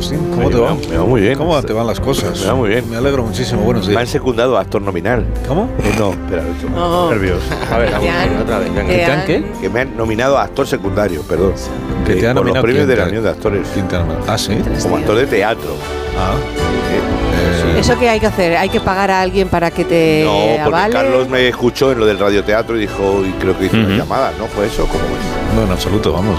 Agustín? ¿Cómo Oye, te va? me va- muy bien. ¿Cómo te van las cosas? Me va muy bien. Me alegro muchísimo. Buenos Me han días. secundado a actor nominal. ¿Cómo? Eh, no, espera, No. nervios. A ver, han- otra vez, que ¿Te han qué? Que me han nominado a actor secundario, perdón. Que te Eh, han nominado los premios de la Unión de Actores. Ah, sí. Como actor de teatro. Ah. Eh, Eh, ¿Eso que hay que hacer? ¿Hay que pagar a alguien para que te no, porque avale? Carlos me escuchó en lo del radioteatro y dijo, y creo que hizo una Ujú. llamada, ¿no? ¿Fue eso? ¿Cómo es? No, en absoluto, vamos.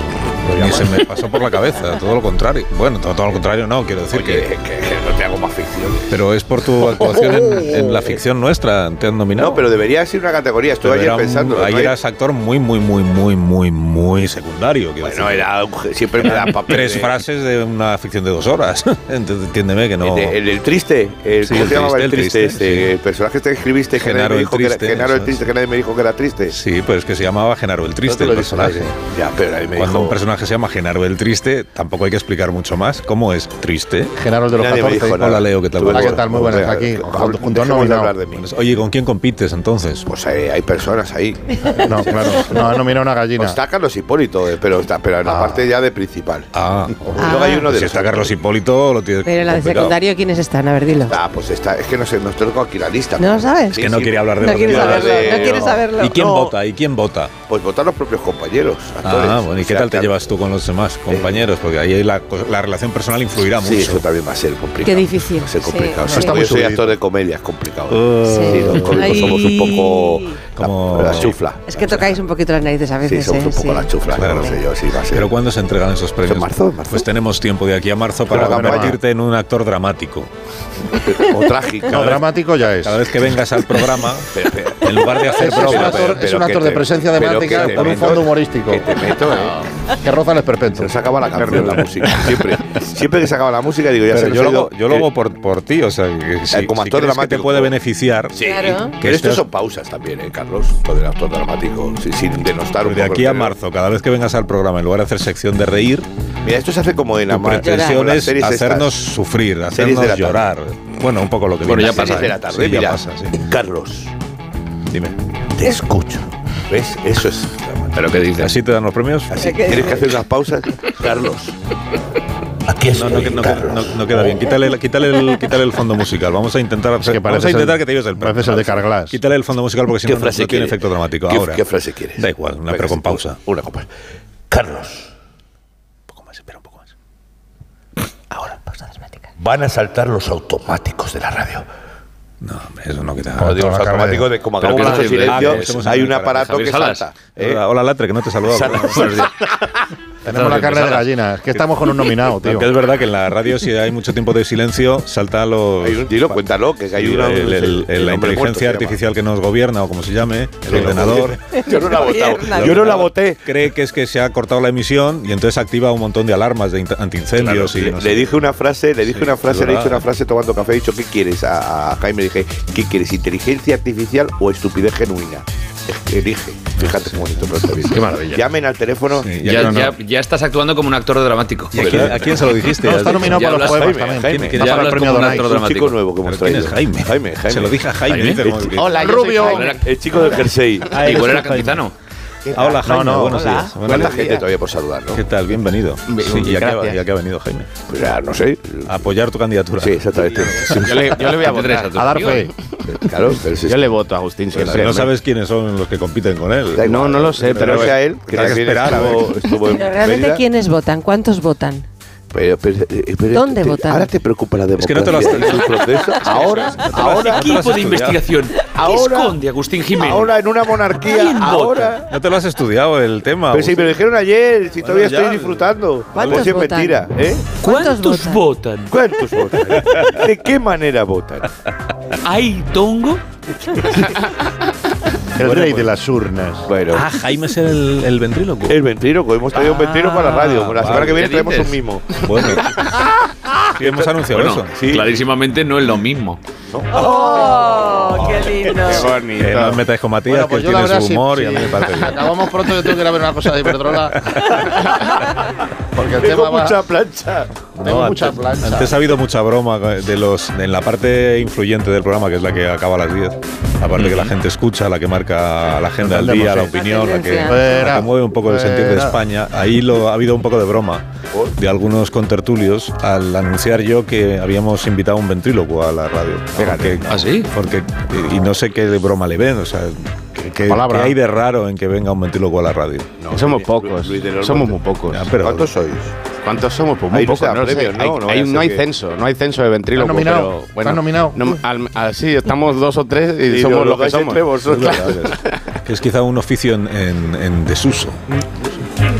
Ni se me pasó por la cabeza, todo lo contrario. Bueno, todo, todo lo contrario no, quiero decir Oye, que... que, que no te hago más ficciones. Pero es por tu actuación en, en la ficción nuestra, te han nominado. No, pero debería ser una categoría. Estuve Pero ayer era un- pensando. Ahí eras actor muy, muy, muy, muy, muy, muy secundario. Bueno, decir. era siempre me dan papel. Tres de- frases de una ficción de dos horas. Entiéndeme que no... El, el del triste, el, Sí, ¿cómo el se llamaba triste, el el triste? triste, este, sí. El personaje este que escribiste Genaro el dijo que triste, Genaro el triste, que nadie me dijo que era triste. Sí, pues es que se llamaba Genaro el Triste, No el personaje. Ya, pero nadie me Cuando dijo. un personaje se llama Genaro el Triste, tampoco hay que explicar mucho más. ¿Cómo es triste? Genaro el de los Nadie me 14. dijo nada. Hola, Leo, ¿qué tal? Hola, ¿qué tal? Muy buenas, aquí, que- junto- junto a un dejemos de hablar de mí. Oye, ¿con quién compites entonces? Pues hay, hay personas ahí. No, claro. No, no mira una gallina. Pues está Carlos Hipólito, eh, pero, está, pero en la Ah. parte ya de principal. Ah, Y luego hay uno de si los está Carlos Hipólito, lo tienes Pero en la de secundario, ¿quiénes están? A ver, dilo. Ah, pues está. Es que no sé, nos tengo aquí la lista. ¿No lo sabes? Es que no quiere hablar de No demás. saberlo, de- no quieres saberlo. ¿Y quién No. vota? ¿Y quién vota? Pues votar los propios compañeros. Actores. Ah, bueno, ¿y qué tal te que- llevas tú con los demás compañeros? Porque ahí la, relación personal influirá Sí, mucho. eso también va a ser complicado. Qué difícil, Va a ser sí. complicado. No, Sí, yo soy actor de comedia, es complicado. Uh, Sí, los cómicos Ay. somos un poco Como- la, la chufla. Es que tocáis un poquito las narices a Sí, veces. somos ¿eh? un poco Sí. la chufla, Claro. no sé yo, sí va a ser. Pero ¿cuándo se entregan esos premios? ¿En marzo? Pues tenemos tiempo de aquí a marzo para convertirte en un actor dramático. o trágico. No, dramático ya es. Cada vez que vengas al programa, en lugar de hacer Es un bromas, actor, es un actor de presencia dramática con un fondo humorístico. que te meto, ¿eh? Que roza el esperpento. Se nos acaba la canción, la música. Siempre, siempre que se acaba la música, digo, ya se pero nos yo ha lo hago, yo lo hago por, por ti, o sea, que si, Eh, como si actor crees que te dramático. puede beneficiar, Sí, Claro. pero estos estés- son pausas también, ¿eh, Carlos? Todo el actor dramático, sí, sin denostar un de poco aquí a marzo, cada vez que vengas al programa, en lugar de hacer sección de reír, Mira, esto se hace como en la pretensión es hacernos estas. sufrir, hacernos llorar. Bueno, un poco lo que Bueno, viene ya a ser, pasa, de ¿eh? la tarde, Sí, ya mira. pasa, sí. Carlos, Dime. te escucho. ¿Ves? Eso es. ¿Pero qué dices? ¿Así te dan los premios? Así, tienes que hacer unas pausas. Carlos. Aquí No, estoy, no, no, no- no queda bien. Quítale, quítale, el, quítale el fondo musical. Vamos a intentar, que vamos a intentar el- que te lleves el premio. pareces el de Carglass. Quítale el fondo musical porque si ¿Qué no, no, tiene efecto dramático. ¿Qué, Ahora. qué frase quieres? Da igual, una pero con pausa. Una con pausa. Carlos, Un poco más, espera un poco más. ahora van a saltar los automáticos de la radio. No, hombre, eso no quita. Como digo, los automáticos de como que mucho no- silencio, ah, que hay un aparato que salta. ¿eh? Hola, hola, Latre, que no te he Tenemos la carne de gallina. Es que estamos con un nominado, tío. Aunque es verdad que en la radio, si hay mucho tiempo de silencio, salta los. Hay un tiro, cuéntalo, que hay una. el- el- el- el la muerto inteligencia artificial que nos gobierna, o como se llame, el Sí, ordenador. Yo no la he votado. Gobierna. Yo no la voté. Cree que es que se ha cortado la emisión y entonces activa un montón de alarmas de antiincendios y le, no le sé. dije una frase, le dije Sí, una frase, le dije una frase tomando café, he dicho, ¿qué quieres? A, a Jaime le dije, ¿qué quieres? ¿Inteligencia artificial o estupidez genuina? Elige, fíjate qué bonito. Qué maravilla. Llamen al teléfono. Sí, Ya, no, no. ya- ya estás actuando como un actor dramático. ¿Y a quién, a quién se lo dijiste? No, ¿Has está nominado Ya para los poemas Jaime, también. Jaime, que ya para el hablas premio como un actor chico nuevo que hemos ¿Pero quién traído. es Jaime? Jaime, Jaime. Se lo dije a Jaime. Hola, Rubio. El chico del jersey. Ah, Igual era Jaime. Hola, Jaime. No, no, buenos hola. días. ¿Cuánta días. gente todavía por saludar, no? ¿Qué tal? Bienvenido. Bien, Sí, ¿y a qué, gracias. y a qué ha venido Jaime? Pues ya, no sé. A apoyar tu candidatura. Sí, exactamente. Yo le, yo le voy a ¿Qué te traes votar. A dar fe. Claro, pero si- Yo le voto a Agustín siempre. Pero no sabes quiénes son los que compiten con él. No, no lo sé, Pero pero- sea él, que que esperar, a estuvo, estuvo realmente, Mérida. ¿quiénes votan? ¿Cuántos votan? Pero, pero, eh, pero ¿Dónde te- votan? Ahora te preocupa la Es que no democracia te lo has- proceso. Ahora, ahora, Equipo de investigación. ¿Qué Ahora- esconde Agustín Jiménez? ahora en una monarquía, ¿Quién ahora. No te lo has estudiado el tema. Pero si me lo dijeron ayer, si todavía ya. estoy disfrutando. ¿Cuántos Pues votan? mentira, ¿eh? ¿Cuántos votan? ¿Cuántos votan? ¿De qué manera votan? ¿Hay tongo? El rey de las urnas. Bueno, Ah, Jaime es el, el ventríloco. el ventríloco, hemos traído un ventríloco para la radio. La Ah, semana que viene ¿qué traemos dices? un mimo. Bueno. Sí, hemos anunciado Bueno, eso. Sí. clarísimamente no es lo mismo. ¡Oh! ¡Qué lindo! Qué bonito. Eh, no os metáis con Matías, Bueno, pues que yo él tiene su humor y a mí me parece bien. Acabamos pronto que tengo que ir a ver una cosa de Iberdrola. Porque el Tengo tema va... mucha plancha. Tengo No, mucha antes, plancha. antes ha habido mucha broma de los en la parte influyente del programa, que es la que acaba a las 10. La parte que la gente escucha, la que marca la agenda del día, la opinión, la que, la que mueve un poco el sentir de. España. Ahí lo, ha habido un poco de broma de algunos contertulios al anunciar yo que habíamos invitado a un ventrílocuo a la radio. Porque, ¿Ah, sí? Porque, y no sé qué broma le ven, o sea, ¿qué, qué- Palabra. qué hay de raro en que venga un ventrílocuo a la radio? somos pocos. Luis somos muy pocos. Ya, pero- ¿Cuántos sois? ¿Cuántos somos? Pues muy pocos. no premios, ¿no? Hay- No hay- no que- censo, no hay censo de ventríloco. ¿Estás nominado? Pero, bueno, ¿Estás nominado? no, al- al- sí, estamos dos o tres y, Y somos lo los que somos. entre vosotros. que es quizá un oficio en, en- en desuso.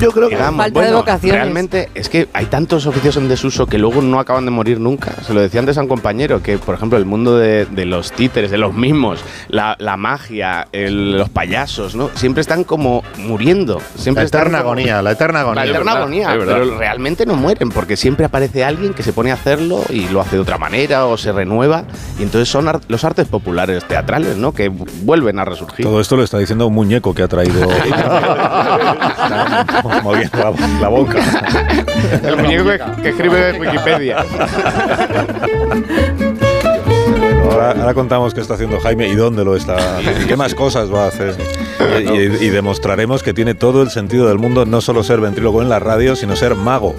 Yo creo que Digamos, Falta de vocaciones. Realmente es que hay tantos oficios en desuso que luego no acaban de morir nunca. Se lo decía antes a un compañero que, por ejemplo, el mundo de, de los títeres, de los mismos, la, la magia, el- los payasos, ¿no? Siempre están como muriendo. Siempre La están eterna como- agonía, la eterna agonía. La eterna verdad, agonía, pero realmente no mueren porque siempre aparece alguien que se pone a hacerlo y lo hace de otra manera o se renueva y entonces son ar- los artes populares teatrales, ¿no? Que vuelven a resurgir. Todo esto lo está diciendo un muñeco que ha traído. Moviendo la, la boca. El muñeco que, que escribe Wikipedia. Ahora, ahora contamos qué está haciendo Jaime y dónde lo está. Qué más cosas va a hacer. Y, y- y demostraremos que tiene todo el sentido del mundo no solo ser ventrílogo en la radio, sino ser mago.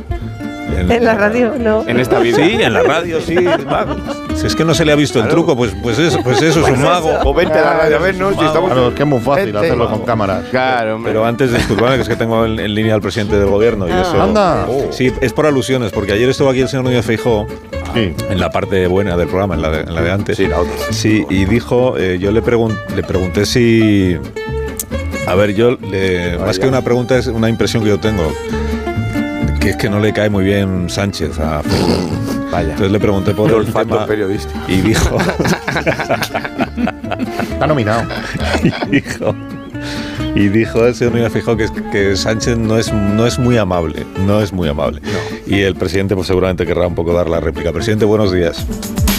En la radio, no. En esta vida. Sí, en la radio, sí, mago. Si es que no se le ha visto el truco, pues, pues, eso, pues eso es un mago. O vente a la radio a vernos si estamos. Claro, es que es muy fácil Vente. hacerlo con cámaras. Claro, hombre. Pero antes, disculpadme, que es que tengo en, en línea al presidente del gobierno. Y Ah. eso, Anda. Sí, es por alusiones, porque ayer estuvo aquí el señor Núñez Feijó Sí. en la parte buena del programa, en la de, en la de antes. Sí, la otra. Sí, y dijo, eh, yo le, pregun- le pregunté si... A ver, yo, le- más que una pregunta, es una impresión que yo tengo, que es que no le cae muy bien Sánchez a Feijó. Vaya. Entonces le pregunté por El tema periodístico. y dijo, Está nominado. y dijo, y dijo el señor Núñez Feijó que, que Sánchez no es, no es muy amable, no es muy amable. Y el presidente pues seguramente querrá un poco dar la réplica. Presidente, buenos días.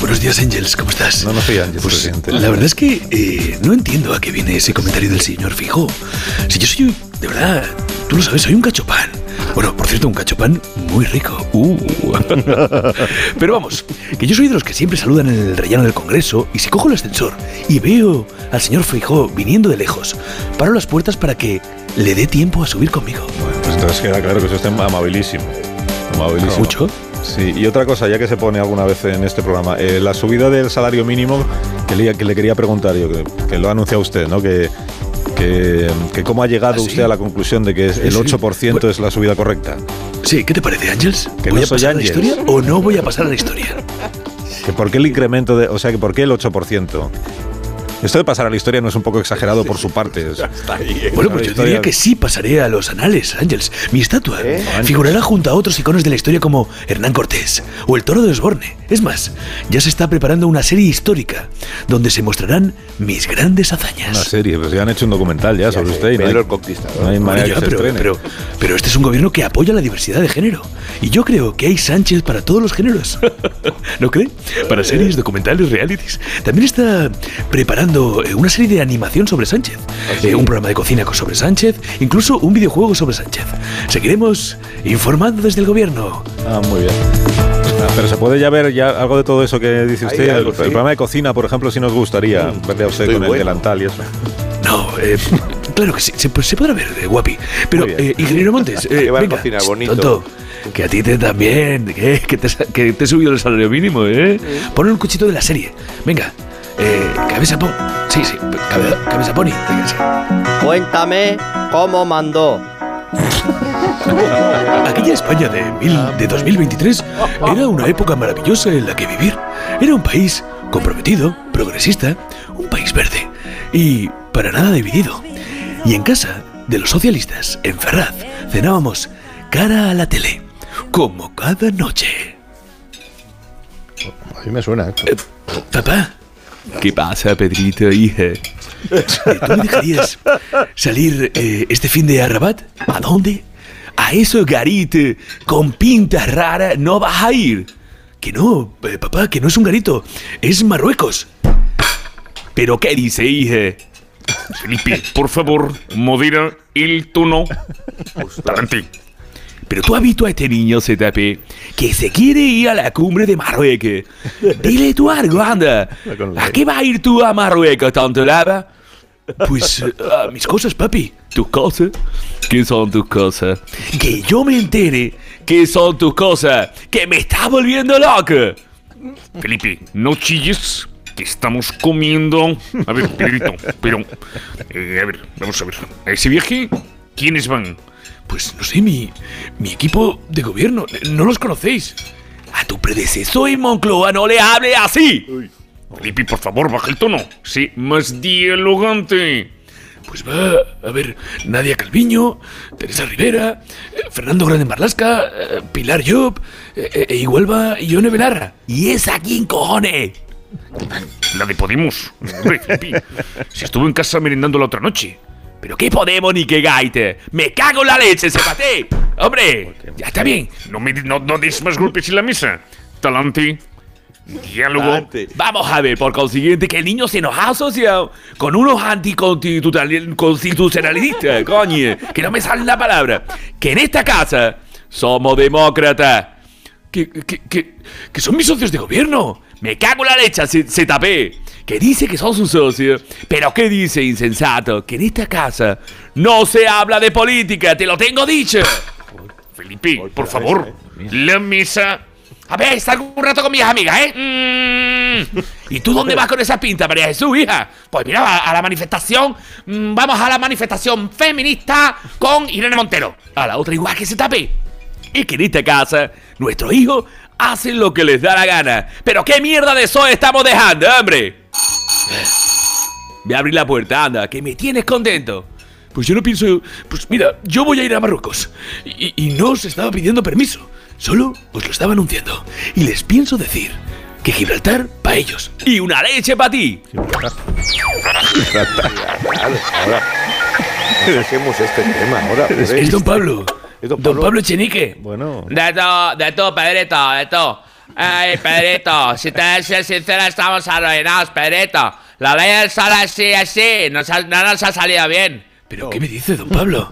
Buenos días, Angels, ¿cómo estás? No, no soy Ángel, Pues presidente. la verdad es que eh, no entiendo a qué viene ese comentario del señor Fijo. Si yo soy, de verdad, tú lo sabes, soy un cachopán. Bueno, por cierto, un cachopán muy rico. Uh. Pero vamos, que yo soy de los que siempre saludan en el rellano del Congreso y si cojo el ascensor y veo al señor Feijó viniendo de lejos, paro las puertas para que le dé tiempo a subir conmigo. Bueno, pues entonces queda claro que eso está amabilísimo. Amabilísimo. ¿Mucho? Sí, y otra cosa, ya que se pone alguna vez en este programa, eh, la subida del salario mínimo, que le, que le quería preguntar yo, que, que lo ha anunciado usted, ¿no? Que, que, que cómo ha llegado ¿Ah, sí? usted a la conclusión de que el Sí, 8% bueno. es la subida correcta. Sí, ¿qué te parece, Ángels? Que ¿Voy no a pasar a la historia o no voy a pasar a la historia? Que ¿Por qué el incremento de, o sea, que por qué el 8%? Esto de pasar a la historia no es un poco exagerado por su parte. es- Bueno, pues yo historia- diría que sí pasaré a los anales, Ángels. Mi estatua ¿Eh? figurará junto a otros iconos de la historia como Hernán Cortés o el Toro de Osborne. Es más, ya se está preparando una serie histórica donde se mostrarán mis grandes Una hazañas. serie, pues ya han hecho un documental ya sobre usted y no hay, Pedro el Conquistador. no hay Bueno, manera ya, que se pero, pero, pero este es un gobierno que apoya la diversidad de género. Y yo creo que hay Sánchez para todos los géneros. ¿No cree? Para series, documentales, realities. También está preparando eh, una serie de animación sobre Sánchez. Eh, un programa de cocina co- sobre Sánchez. Incluso un videojuego sobre Sánchez. Seguiremos informando desde el gobierno. Ah, muy bien. Ah, Pero se puede ya ver ya algo de todo eso que dice usted. El, algo, el sí. programa de cocina, por ejemplo, si nos gustaría verle a usted con el bueno. delantal y eso. No, eh, claro que sí, se, se podrá ver, eh, guapi. Pero, eh, ingeniero Montes, eh, va a venga, cocinar bonito. tonto, que a ti te también, que, que te, que te he subido el salario mínimo, ¿eh? Pon un cuchito de la serie. Venga, eh, cabeza pon. Sí, sí, cabe- cabeza pony. Sí. Cuéntame cómo mandó. Aquella España de, mil, de 2023 era una época maravillosa en la que vivir. Era un país comprometido, progresista, un país verde y para nada dividido. Y en casa de los socialistas, en Ferraz, cenábamos cara a la tele, como cada noche. A mí me suena. Eh, papá, ¿qué pasa, Pedrito, hija? Eh, ¿Tú me dejarías salir eh, este fin de a Rabat? ¿A dónde? A eso garito con pinta rara no vas a ir. Que no, eh, papá, que no es un garito, es Marruecos. ¿Pero qué dice, hija? Felipe, por favor, modera el tono. Adelante. Pero tú has visto a este niño, ZP, que se quiere ir a la cumbre de Marruecos. Dile tú algo, anda. ¿A qué va a ir tú a Marruecos, tanto lava? Pues a mis cosas, papi. ¿Tus cosas? ¿Qué son tus cosas? Que yo me entere qué son tus cosas. Que me está volviendo loco. Felipe, no chilles, que estamos comiendo. A ver, Pedrito, pero. eh, a ver, vamos a ver. ¿A ese viaje? ¿Quiénes van? Pues no sé, mi, mi equipo de gobierno. ¿No los conocéis? A tu predecesor en Moncloa no le hable así. Felipe, por favor, baja el tono. Sí, más dialogante. Pues va, a ver, Nadia Calviño, Teresa Rivera, eh, Fernando Grande Marlasca, eh, Pilar Job, eh, e igual va Ione Belarra. ¿Y esa quién cojones? La de Podemos. Hombre, si estuvo en casa merendando la otra noche. ¿Pero qué Podemos ni qué gaite? ¡Me cago en la leche, sepate! ¡Hombre! Ya está bien. No, me, no, no des más golpes en la mesa. Talante. Diálogo. Talante. Vamos a ver, por consiguiente, que el niño se nos ha asociado con unos anticonstitucionalistas, coño, que no me sale la palabra. Que en esta casa somos demócratas. Que, que, que, que son mis socios de gobierno. Me cago en la leche, se, se tapé. Que dice que son sus socios. Pero ¿qué dice, insensato? Que en esta casa no se habla de política, te lo tengo dicho. Felipe, por favor, la mesa. A ver, está un rato con mis amigas, ¿eh? Mm. ¿Y tú dónde vas con esa pinta, María Jesús, hija? Pues mira, a, a la manifestación. mm, Vamos a la manifestación feminista con Irene Montero. A la otra igual que se tape. Es que en esta casa, nuestros hijos hacen lo que les da la gana. Pero qué mierda de eso estamos dejando, hombre. Voy a abrir la puerta, anda, que me tienes contento. Pues yo no pienso. Pues mira, yo voy a ir a Marruecos. Y, y no os estaba pidiendo permiso. Solo os lo estaba anunciando. Y les pienso decir que Gibraltar para ellos. Y una leche para ti. Claro, ahora. Este tema ahora. Es, don Pablo. Es don Don Pablo. Echenique. Bueno, De todo, de todo, Pedrito, de todo. Ay, Pedrito, si te que ser sincero, estamos arruinados, Pedrito. La ley del sol así, así, nos ha- no nos ha salido bien. ¿Pero qué me dice don Pablo?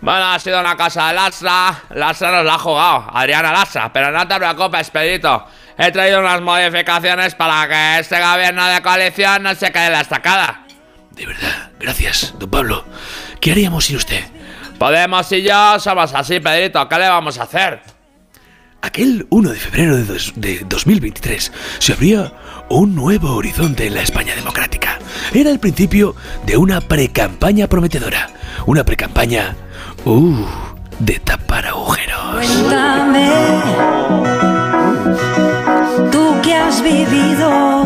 Bueno, ha sido una cosa de Lastra. Lastra nos la ha jugado, Adriana Lastra. Pero no te preocupes, Pedrito. He traído unas modificaciones para que este gobierno de coalición no se quede en la estacada. De verdad, gracias, don Pablo. ¿Qué haríamos sin usted? Podemos y yo somos así, Pedrito. ¿Qué le vamos a hacer? Aquel 1 de febrero de, dos- de 2023 se abría un nuevo horizonte en la España democrática. Era el principio de una precampaña prometedora. Una precampaña... Uh, de tapar agujeros. Cuéntame, tú que has vivido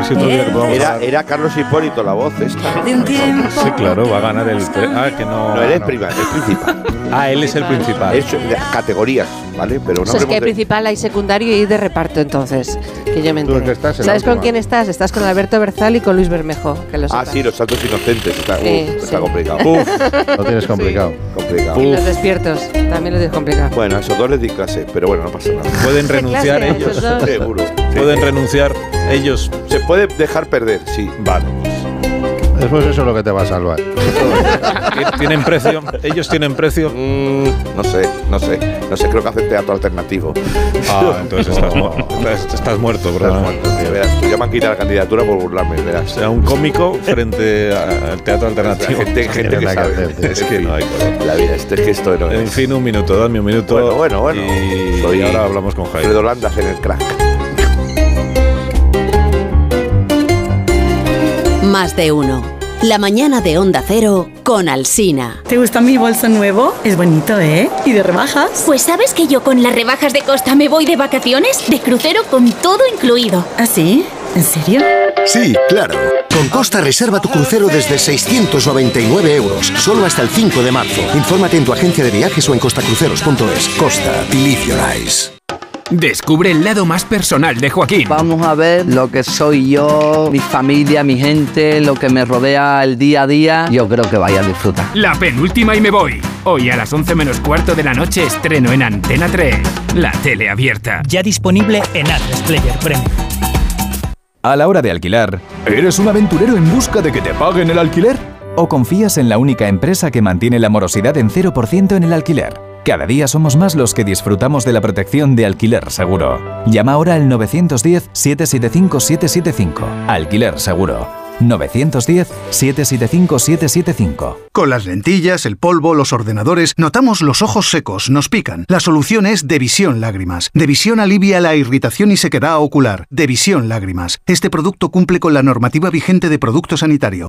ver si otro día que podamos Era, hablar. era Carlos Hipólito la voz esta. de un tiempo. Sí, claro, va a ganar el. pre- Ah, que no. No, él es prima, es principal. Ah, él es el principal. Es de categorías, ¿vale? Pero O no sea, es que hay hablemos de- principal, hay secundario y de reparto entonces. Que yo me Tú estás en la ¿Sabes con última. quién estás? Estás con Alberto Berzal y con Luis Bermejo. Que lo Ah, sepas. sí, los santos inocentes. Está, uf, Sí, está sí. complicado. Uf, Lo tienes complicado. complicado. Y los despiertos. También lo tienes complicado. Bueno, a esos dos les di clase, pero bueno, no pasa nada. pueden renunciar clase, ellos. esos dos. Seguro. Pueden renunciar ellos. Se puede dejar perder, sí. Vale. Después eso es lo que te va a salvar. ¿Tienen precio? ¿Ellos tienen precio? Mm, no sé, no sé. No sé, creo que hacen teatro alternativo. Ah, entonces estás, mu- estás, estás muerto, Estás ¿verdad? muerto, tío, verás, tú ya me han quitado la candidatura por burlarme, O verás. sea, un cómico frente a- al teatro alternativo. Gente, gente tiene que sabe. hacer. Es que no hay color. La vida, este es que esto no En fin, un minuto, dame un minuto. Bueno, bueno, bueno. Y, Soy y ahora hablamos con Jaime. Fredo Landas en el crack. Más de uno. La mañana de Onda Cero con Alsina. ¿Te gusta mi bolso nuevo? Es bonito, ¿eh? ¿Y de rebajas? Pues sabes que yo con las rebajas de Costa me voy de vacaciones, de crucero con todo incluido. ¿Ah, sí? ¿En serio? Sí, claro. Con Costa reserva tu crucero desde 699 euros, solo hasta el 5 de marzo. Infórmate en tu agencia de viajes o en costacruceros.es. Costa, believe your eyes. Descubre el lado más personal de Joaquín. Vamos a ver lo que soy yo, mi familia, mi gente, lo que me rodea el día a día. Yo creo que vaya a disfrutar. La penúltima y me voy. Hoy a las 11 menos cuarto de la noche estreno en Antena 3. La tele abierta. Ya disponible en Atlas Player Premium. A la hora de alquilar, ¿eres un aventurero en busca de que te paguen el alquiler? ¿O confías en la única empresa que mantiene la morosidad en 0% en el alquiler? Cada día somos más los que disfrutamos de la protección de Alquiler Seguro. Llama ahora al 910-775-775. Alquiler Seguro. 910-775-775. Con las lentillas, el polvo, los ordenadores, notamos los ojos secos, nos pican. La solución es Devisión Lágrimas. Devisión alivia la irritación y sequedad ocular. Devisión Lágrimas. Este producto cumple con la normativa vigente de producto sanitario.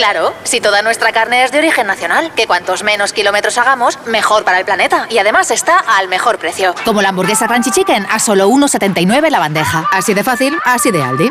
Claro, si toda nuestra carne es de origen nacional, que cuantos menos kilómetros hagamos, mejor para el planeta. Y además está al mejor precio. Como la hamburguesa Crunchy Chicken a solo 1,79 la bandeja. Así de fácil, así de Aldi.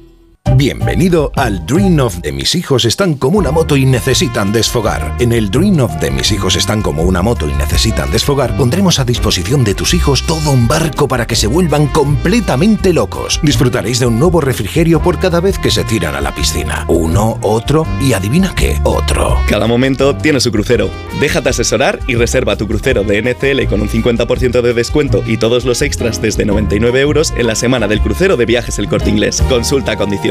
Bienvenido al Dream of de mis hijos están como una moto y necesitan desfogar. En el Dream of de mis hijos están como una moto y necesitan desfogar, pondremos a disposición de tus hijos todo un barco para que se vuelvan completamente locos. Disfrutaréis de un nuevo refrigerio por cada vez que se tiran a la piscina. Uno, otro y adivina qué, otro. Cada momento tiene su crucero. Déjate asesorar y reserva tu crucero de NCL con un 50% de descuento y todos los extras desde 99 euros en la semana del crucero de viajes El Corte Inglés. Consulta condiciones.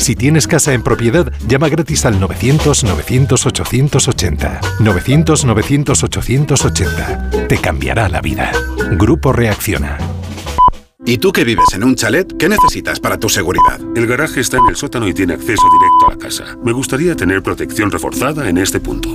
Si tienes casa en propiedad, llama gratis al 900-900-880. 900-900-880. Te cambiará la vida. Grupo Reacciona. ¿Y tú que vives en un chalet? ¿Qué necesitas para tu seguridad? El garaje está en el sótano y tiene acceso directo a la casa. Me gustaría tener protección reforzada en este punto.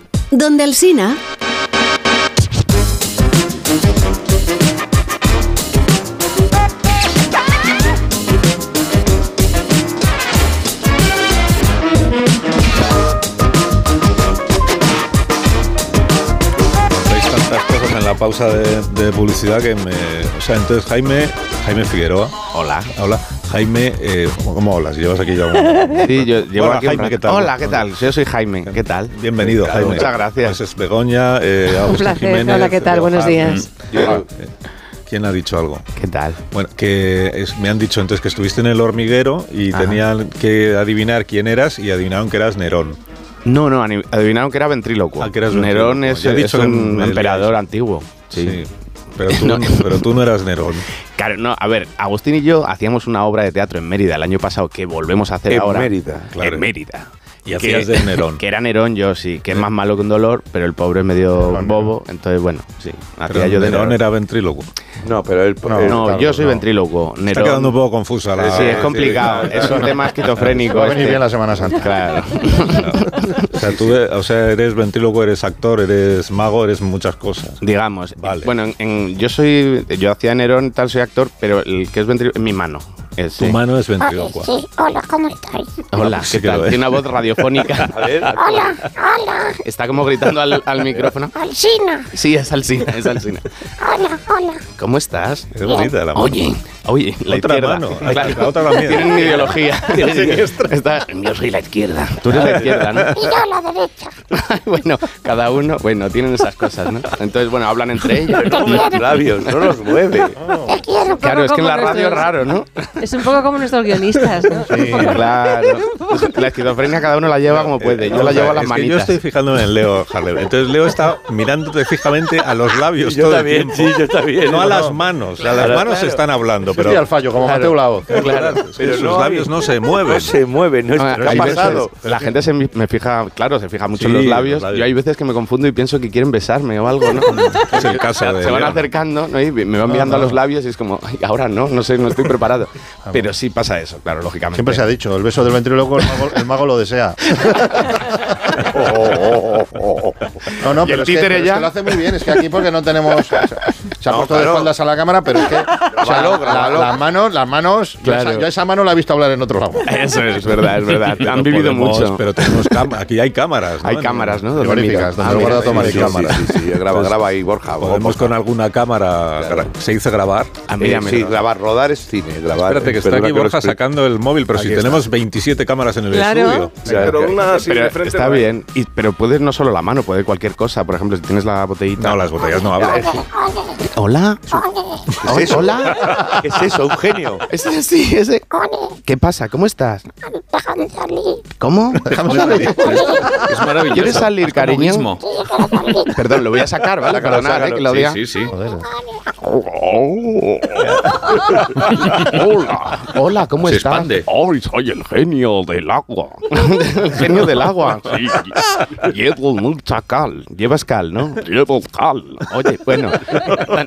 Donde el pausa de, de publicidad que me. O sea, entonces Jaime, Jaime Figueroa. Hola. Hola. Jaime, eh, ¿cómo, cómo hablas? Llevas aquí ya un... Sí, yo llevo Hola, aquí un Jaime. ¿qué tal? Hola, ¿qué tal? Yo soy Jaime, ¿qué tal? Bienvenido, Jaime. Muchas gracias. Pues es Begoña, eh, Agustín placer. Jiménez, Hola, ¿qué tal? Buenos días. Yo- eh, ¿Quién ha dicho algo? ¿Qué tal? Bueno, que es- me han dicho entonces que estuviste en el hormiguero y Ajá. tenían que adivinar quién eras y adivinaron que eras Nerón. No, no, adivinaron que era ventrílocuo. Ah, que eras Nerón es, he dicho un emperador antiguo. Sí. Sí. Pero tú, pero tú no eras Nerón. Claro, no, a ver, Agustín y yo hacíamos una obra de teatro en Mérida el año pasado que volvemos a hacer En ahora. Mérida. Claro. En Mérida. Y hacías de Nerón. Que era Nerón yo, sí, que es más malo que un dolor, pero el pobre es medio bobo, entonces bueno, sí. Pero Hacía yo de Nerón Nerón. era ventrílocuo. No, pero él. No, no, yo soy no. ventrílocuo. Está Nerón. quedando un poco confusa la... Sí, es complicado. Es un tema esquizofrénico. Va a venir este. bien la Semana Santa. Claro. O sea, tú o sea, eres ventrílocuo, eres actor, eres mago, eres muchas cosas. Digamos. Vale. Bueno, en- en- yo soy. Yo hacía Nerón, tal, soy actor, pero el que es ventrílocuo es mi mano. Es, Tu sí. mano es ventrílocua. Sí, hola, ¿cómo estáis? Hola, ¿qué tal? Tiene una voz radiofónica. Hola, hola, Está como gritando al, al micrófono. Alcina. Sí, es Alcina, es Alcina. Hola, hola. ¿Cómo estás? Es bonita la mano. Oye, Uy, la Otra izquierda. mano. Ay, la otra también. Tienen una ideología. La. Está- yo soy la izquierda. Tú eres la izquierda, ¿no? Y yo la derecha. bueno, cada uno, bueno, tienen esas cosas, ¿no? Entonces, bueno, hablan entre ellos. Los labios, no los mueve. Te quiero. Claro, es que en la radio es raro, ¿no? Es un poco como nuestros guionistas, ¿no? Claro. La esquizofrenia cada uno la lleva como puede. Yo la O sea, llevo a las es que yo manitas. estoy fijándome en Leo Harlem. Entonces Leo está mirándote fijamente a los labios Yo todo también, el tiempo. sí, yo también. No a No, las no. manos. Sea, las manos claro. están hablando, pero... estoy al fallo, como Mateo Lao. Claro, Pero sus no labios hay- no se mueven. No se no Ah, ¿qué ha hay veces- pasado? la gente se me fija, claro, se fija mucho Sí, en los labios. los labios. Yo hay veces que me confundo y pienso que quieren besarme o algo, ¿no? Es el caso de se van acercando ¿no? y me van mirando a los labios y es como, "Ay, ahora no, no sé, no estoy preparado. Pero sí pasa eso, claro, lógicamente. Siempre se ha dicho, el beso del ventríloco el mago, el mago lo desea. No, no, Y el pero es, que, pero es ya. que lo hace muy bien. Es que aquí porque no tenemos. Se, se ha No, puesto de claro. espaldas a la cámara, pero es que. o sea, logra, la- lo las manos, las manos. yo Claro. esa- Yo, esa mano la he visto hablar en otro lado. Eso es verdad, es verdad. Han vivido podemos- mucho. Pero tenemos aquí hay cámaras. ¿no? Hay cámaras, ¿no? Frigoríficas, donde Ah, lo guarda toma de sí, cámara. Sí, sí, sí, graba, Entonces, graba ahí, Borja. Podemos con alguna cámara. gra- ¿Se dice grabar? Eh, mira, sí, mira. grabar, rodar es cine. Grabar, Espérate, que está Perdona aquí lo Borja sacando el móvil, pero si está. tenemos 27 cámaras en el Claro. estudio. Pero una así de frente está no bien, pero puedes no solo la mano, puede cualquier cosa. Por ejemplo, si tienes la botellita. No, las botellas no hablan. Hola. ¿Qué es eso? Hola. ¿Qué es eso? Un genio. Ese sí, ese. ¿Qué pasa? ¿Cómo estás? Déjame salir. ¿Cómo? Déjame salir. Es maravilloso. ¿Quieres salir, cariño? mismo. Perdón, lo voy a sacar, ¿vale? Sácalo, Perdonad, sácalo. eh, lo Sí, sí. Hola, hola, ¿cómo Se estás? expande. Hoy soy el genio del agua. el genio del agua. Sí. Llevo mucha cal. Llevas cal, ¿no? Llevo cal. Oye, bueno,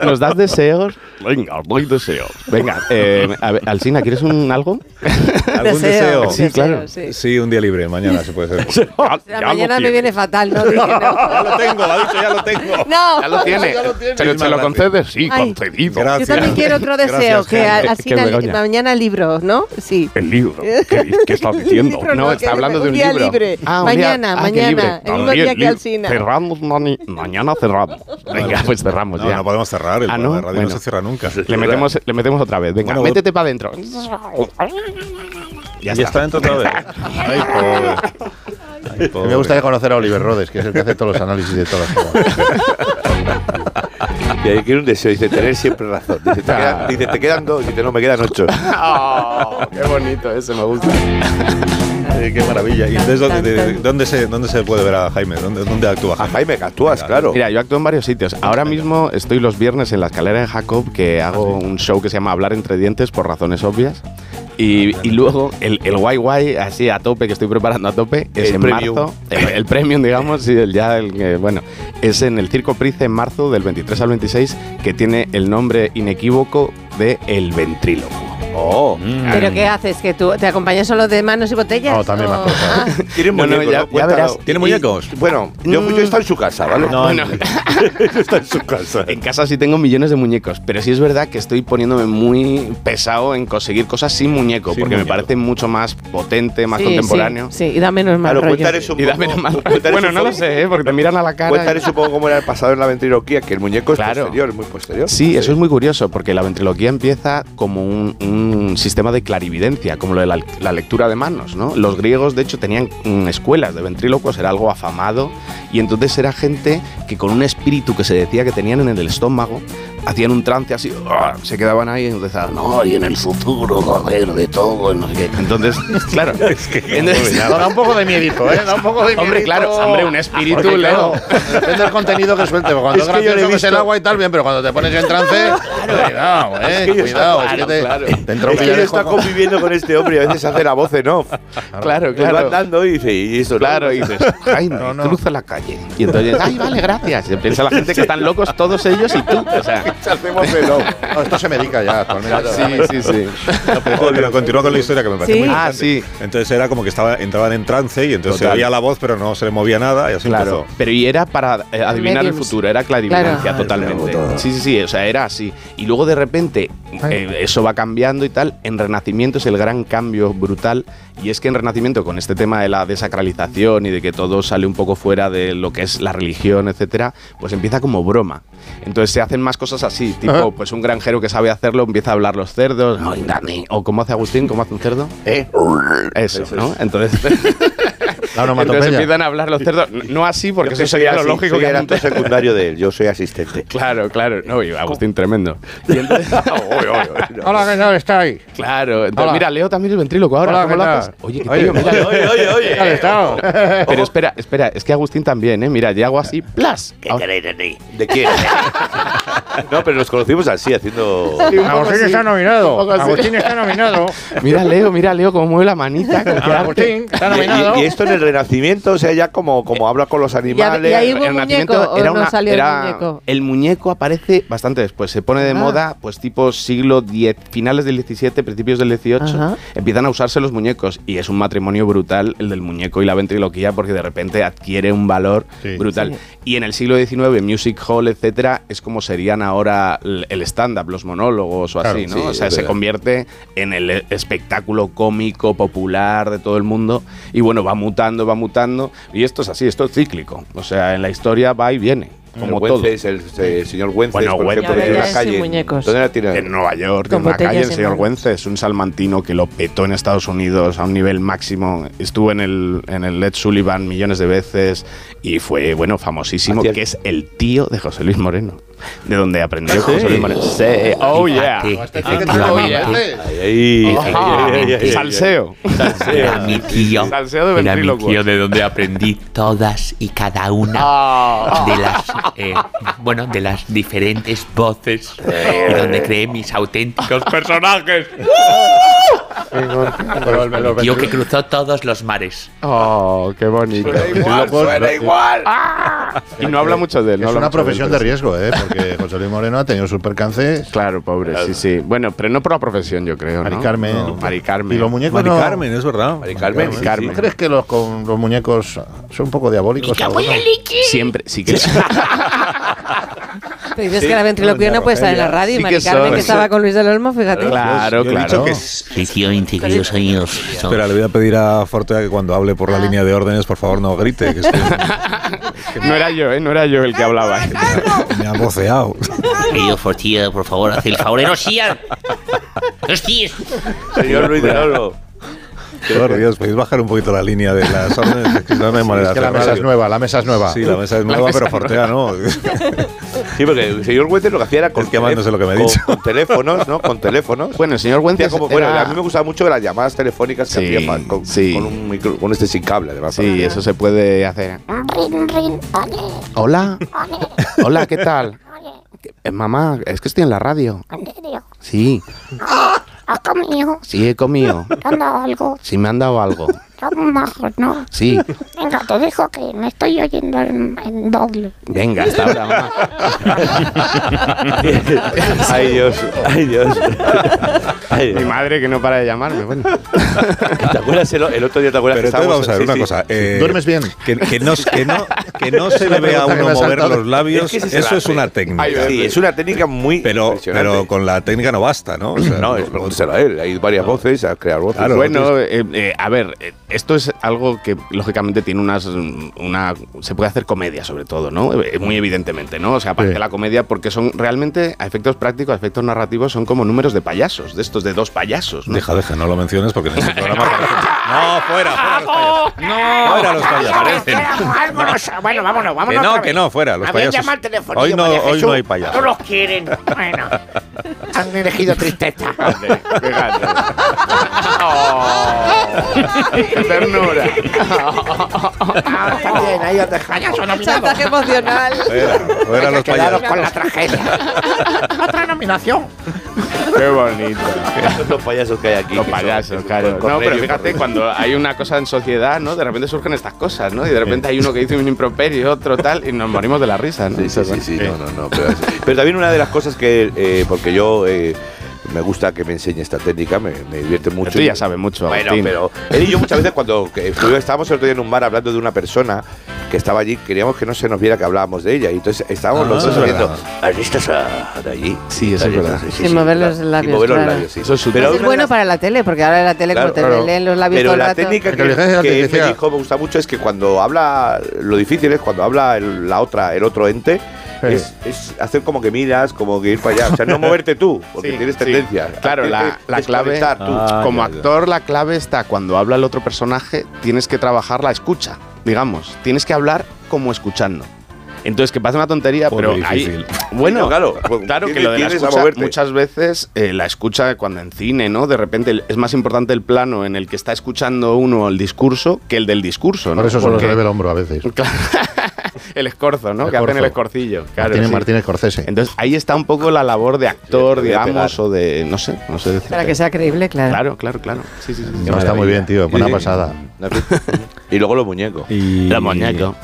¿nos das deseos? Venga, doy deseos. Venga, eh, a ver, Alsina, ¿quieres un algo? ¿Algún deseo? Sí, claro. Sí. Sí, un día libre, mañana se puede. La mañana me viene fatal, ¿no? Dije, no. Ya lo tengo, ha dicho, ya lo tengo. No. Ya lo tiene. Pero se lo concedes, sí, Ay. concedido. Yo Gracias. también quiero otro deseo, Gracias, que Jaime. a- así Que na- Begoña. mañana libro, ¿no? Sí. El libro. ¿Qué, qué estás diciendo? libro no, no, está hablando de un día libro. libre. un Mañana, qué mañana, libre. el mismo día que Alsina. Cerramos mani- mañana cerramos. Venga, pues cerramos ya. no podemos cerrar, el Ah, programa ¿no? de radio Bueno. no se cierra nunca. Le metemos, le metemos otra vez. Venga, Bueno, métete para adentro. Ya está dentro otra vez. Ay, pobre. Ay, pobre. Me gustaría conocer a Oliver Rodes, que es el que hace todos los análisis de todas las cosas. Y ahí quiere un deseo. Dice, tener siempre razón. Dice, te, quedan, dice, te quedan dos. Dice, no, me quedan ocho. Oh, qué bonito ese, me gusta. Qué maravilla. ¿Y entonces dónde, de- de- dónde se, dónde se puede ver a Jaime? ¿Dónde, dónde actúa A Jaime? Jaime, que actúas, claro. Mira, yo actúo en varios sitios. Ahora mismo estoy los viernes en la escalera de Jacob, que hago un show que se llama Hablar entre dientes por razones obvias. Y, y luego el, el guay guay, así a tope, que estoy preparando a tope, es El en premium. marzo. El, el premium, digamos, sí, el ya, el, que, bueno, es en el Circo Price en marzo, del 23 al 26, que tiene el nombre inequívoco de El Ventríloco. Oh. ¿Pero qué haces? ¿Que tú te acompañas solo de manos y botellas? No, también ¿O- más cosas. Ah, Tiene No, no, muñecos, ya- ¿no? ya Cuéntalo. verás. ¿Tiene Y- muñecos? Bueno, yo, yo he estado en su casa, ¿vale? No, Bueno, yo está en su casa. En casa sí tengo millones de muñecos, pero sí es verdad que estoy poniéndome muy pesado en conseguir cosas sin muñeco, Sin porque me parece mucho más potente, más sí, contemporáneo. Sí, sí, y da menos mal Claro, rollo. cuéntale eso un Y dame más- cuéntale Bueno, no lo sé, ¿eh? porque te miran a la cara. Cuéntale un poco cómo era el pasado en la ventriloquía, que el muñeco es Claro. posterior, es muy posterior. Sí, eso es muy curioso, porque la ventriloquía empieza como un, un sistema de clarividencia, como lo de la, la lectura de manos, ¿no? Los griegos, de hecho, tenían mm, escuelas de ventrílocos, era algo afamado, y entonces era gente que con un espíritu que se decía que tenían en el estómago, hacían un trance así, ¡ah! se quedaban ahí y empezaban, no, y en el futuro va a haber de todo, no sé qué. Entonces, claro, entonces- No, da un poco de miedito, ¿eh? Da un poco de miedito. Hombre, claro, hombre, un espíritu, Porque, Leo. claro, Depende del contenido que suelte. porque Cuando Es es, que yo le he que es el visto- agua y tal, bien, pero cuando te pones en trance, cuidado, eh, Es que yo cuidado. está- es que te, claro, te entra un Es que está con- conviviendo con este hombre y a veces hace la voz en off. Claro, Él va claro. andando y dice, y eso no? Claro, y dices, Jaime, No, no. cruza la calle. Y entonces, ay, vale, gracias. Y piensa la gente que están locos todos ellos y tú. O sea, hacemos el off. No, esto se medica ya actualmente. sí, sí, sí. Pero continúa con la historia que me parece Sí. muy Ah, sí. Entonces era como que estaba, entraban en trance y entonces se Total. oía la voz, pero no se le movía nada y así Claro, empezó. pero y era para eh, adivinar el futuro, era clarividencia Claro. totalmente. Sí, sí, sí, o sea, era así. Y luego de repente eh, eso va cambiando y tal. En Renacimiento es el gran cambio brutal. Y es que en Renacimiento, con este tema de la desacralización y de que todo sale un poco fuera de lo que es la religión, etcétera, pues empieza como broma. Entonces se hacen más cosas así, tipo, Ajá. pues un granjero que sabe hacerlo empieza a hablar los cerdos. O como hace Agustín, ¿cómo hace un cerdo? ¿Eh? Eso, ¿no? Entonces. La Entonces empiezan a hablar los cerdos, no así porque eso sería lo así, lógico soy que acto secundario de él, yo soy asistente. Claro, claro, no, y Agustín tremendo. Y entonces, Hola, ¿qué tal está ahí? claro, entonces, Hola. mira, leo también el ventríloco ahora, Hola, ¿cómo ¿qué lo haces? Oye, qué Oye, mira. oye, oye, oye. ¿Qué tal estado? Pero espera, espera, es que Agustín también, ¿eh? Mira, yo hago así, plas. ¿Qué queréis de ti? ¿De quién? no, pero nos conocimos así, haciendo... Agustín así, está nominado. Agustín está nominado. Mira, Leo, mira, Leo, cómo mueve la manita. Agustín está nominado. y- y esto en el Renacimiento, o sea, ya como, como habla con los animales... y ahí hubo El un Renacimiento muñeco o era no una- salió era- el muñeco. el muñeco aparece bastante después. Se pone de Ah. moda, pues tipo siglo X, finales del XVII, principios del XVIII. Ajá. Empiezan a usarse los muñecos y es un matrimonio brutal el del muñeco y la ventriloquía porque de repente adquiere un valor Sí. brutal. Sí. Y en el siglo XIX, music hall, etcétera, es como serían ahora el stand-up, los monólogos o Claro, así, ¿no? sí, o sea, se verdad. convierte en el espectáculo cómico popular de todo el mundo y bueno, va mutando, va mutando y esto es así, esto es cíclico. O sea, en la historia va y viene, como todo. Wences, el, eh, señor Wences, Bueno, por Wences. ejemplo, tiene una calle. ¿Dónde la tiene? En Nueva York, en una calle, el señor mano. Wences, un salmantino que lo petó en Estados Unidos a un nivel máximo. Estuvo en el, en el Led Sullivan millones de veces y fue, bueno, famosísimo, que es el tío de José Luis Moreno. De donde aprendió Sí. José Luis Moreno. Sí, oh yeah. Oh, yeah. Salseo. Era mi tío. Salseo de Era mi tío de donde aprendí todas y cada una Ah. de las eh, bueno de las diferentes voces y donde creé mis auténticos personajes. Pero el- los Tío que cruzó todos los mares. Oh, qué bonito. Igual, suena igual. Y no habla mucho de él. no Es una de profesión de sí. riesgo, ¿eh? Porque José Luis Moreno ha tenido sus percances. Claro, pobre, sí, sí. Bueno, pero no por la profesión, yo creo, ¿no? Mari Carmen. No, Mari Carmen. Y los muñecos Mari no. Carmen, es verdad. Mari Carmen, sí, Carmen. sí. ¿Crees que los, con, los muñecos son un poco diabólicos? Siempre, sí que Te dices que la ventriloquía no puede estar en la radio. Sí y Mari que Carmen, son. que estaba con Luis del Olmo, fíjate. Claro, claro. que Sí, tío, queridos amigos. Espera, le voy a pedir a Fortea que cuando hable por la línea de órdenes, por favor, no grite, que estoy- No era yo, ¿eh? No era yo el que hablaba. me ha voceado. Querido Fortía, por favor, haz el favor. ¡No, sí! ¡Hostias! Señor Luis de Oro. Por Dios, podéis bajar un poquito la línea de las órdenes, es que no hay manera Es que la mesa es nueva, la mesa es nueva. Sí, la mesa es nueva, mesa pero Fortea no. Sí, porque el señor Wences lo que hacía era con, Es que amándose lo que me dicho. con teléfonos, ¿no? Con teléfonos. Bueno, el señor Wences como- bueno, era- a mí me gustaba mucho las llamadas telefónicas que Sí, hacía pa- con, sí. con un micro, con este sin cable, además. Sí, eso se puede hacer. Rin, rin, oye, Hola. Hola, ¿qué tal? oye, Eh, mamá, es que estoy en la radio. en serio. Sí, ¿Has comido? sí he comido. ¿Te han dado algo? Sí me han dado algo. Son majos, ¿no? Sí. Venga, te dejo que me estoy oyendo en, en doble. Venga, hasta ahora, mamá. ay, Dios, ay, Dios. Ay, Mi madre que no para de llamarme. Bueno. ¿Te acuerdas el, el otro día? ¿Te acuerdas Pero que vamos a ver sí, una sí. cosa. eh, ¿Duermes bien? Que, que no, que, no, que no se le vea a uno mover saltado. los labios, Es que eso es una técnica. Ay, Sí, es una técnica muy pero, pero con la técnica no basta, ¿no? O sea, No, es pregúnteselo a él. Hay varias voces, a crear voces. Claro, bueno, eh, eh, a ver, esto es algo que lógicamente tiene unas una se puede hacer comedia sobre todo, ¿no? Eh, Muy evidentemente, ¿no? O sea, aparte Sí. de la comedia porque son realmente a efectos prácticos, a efectos narrativos son como números de payasos, de estos de dos payasos, ¿no? Deja, deja, no lo menciones porque en este programa parece- No, fuera, fuera los payasos. No, Fuera los payasos. Bueno, vámonos, Que vámonos. no, otra que no, fuera, los payasos. Hoy no, hoy no hay payasos. No los quieren. Bueno, han elegido tristeza. Fíjate. Oh, ¡Qué ternura! Ah, está bien, ahí os dejo. Payaso nominado. Chantaje emocional. Fuera, fuera Hay los que quedaros payasos. con la tragedia. Otra nominación. ¡Qué bonito! los payasos que hay aquí. Los que son- payasos, que claro. son No, pero Cornelio, fíjate, cuando hay una cosa en sociedad, ¿no? De repente surgen estas cosas, ¿no? Y de repente hay uno que dice un improperio, otro tal, y nos morimos de la risa, ¿no? Sí, sí, sí, sí, no, no, no. Pero, pero también una de las cosas que, eh, porque yo eh, me gusta que me enseñe esta técnica, me, me divierte mucho. Tú ya sabes mucho, Bueno, Agustín. pero él y yo muchas veces cuando que estábamos el otro día en un bar hablando de una persona que estaba allí, queríamos que no se nos viera que hablábamos de ella. Y entonces estábamos Ah, los dos viendo. ¿has visto esa de allí? Sí, eso es verdad. Sin mover los labios, Y mover los claro. labios, sí. Eso es Pero es bueno para la tele, porque ahora en la tele, Claro, como te claro. leen los labios Pero todo el la rato. técnica que, que él me dijo me gusta mucho es que cuando habla, lo difícil es cuando habla el, la otra, el otro ente, es, es hacer como que miras, como que ir para allá. O sea, no moverte tú, porque Sí, tienes sí. tendencia. Claro, a la, la clave. tú. Ah, como ya, ya. actor, la clave está cuando habla el otro personaje, tienes que trabajar la escucha, digamos. Tienes que hablar como escuchando. Entonces, que parece una tontería, Joder, pero hay. difícil. Bueno, No, claro, claro que lo de la escucha, moverte. muchas veces eh, la escucha cuando en cine, ¿no? De repente es más importante el plano en el que está escuchando uno el discurso que el del discurso, ¿no? Por eso solo se Porque- le ve el hombro a veces. el escorzo, ¿no? El que hacen el escorzo. escorcillo. Claro, Martínez, sí. Martínez Scorsese. Entonces ahí está un poco la labor de actor, Sí, digamos, o de. No sé, no sé decir. Para que sea creíble, claro. Claro, claro, claro. Sí, sí, sí. No, está muy bien, tío. Buena Sí. pasada. Y luego los muñecos. Y, Los muñecos.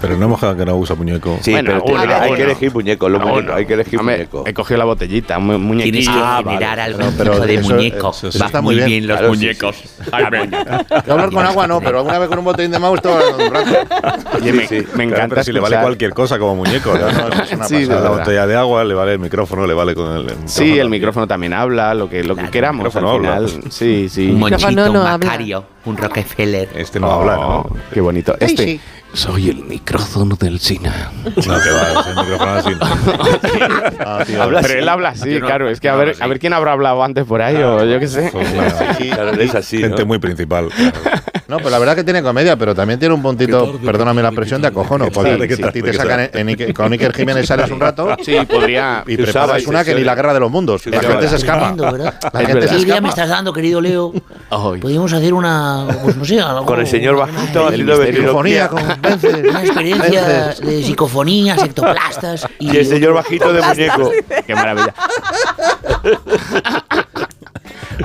Pero no hemos quedado que no usa muñeco. Sí, Bueno, pero uno, hay uno. que elegir muñecos, los Uno. muñecos, hay que elegir Hombre, muñecos. He cogido la botellita, un mu- Tienes muñequillo. que Ah, generar vale. pero tipo de eso- muñeco. eso Va está muy bien, bien. los Claro, sí, muñecos. sí. Ay, venga. Yo hablar con agua no, pero alguna vez con un botellín de mouse hablando un rato. Oye, me, me Claro, encanta pero si le vale cualquier cosa como muñeco. ¿no? No, eso es una Sí, pasada. de la botella de agua, le vale el micrófono, le vale con el, el Sí, el micrófono también habla, lo que, lo que Claro, queramos el al micrófono habla. final. Sí, sí. Un monchito, no un habla. Macario, un Rockefeller. Este no habla, ¿no? Oh, Qué bonito. Este. sí. Soy el micrófono del cine. No, que va, ese micrófono así. no. Ah, tío. Habla Pero así. él habla así, no- claro. Es que yo a no ver, a ver quién habrá hablado antes por ahí, o yo qué sé. Pues, claro, Claro, es así. Gente ¿no? muy principal. No, pero la verdad que tiene comedia, pero también tiene un puntito, perdóname la presión, de acojono. Porque si te sacan en, en- con Iker Jiménez sales un rato Sí, podría. y preparas una que ni la guerra de los mundos. La gente se escapa. La Es gente se ¿Qué idea me escapa. estás dando, querido Leo? Podríamos hacer una, pues no sé, algo, Con el señor bajito haciendo Psicofonía con Una experiencia de psicofonías, ectoplastas y... Y el señor bajito de muñeco. Qué maravilla.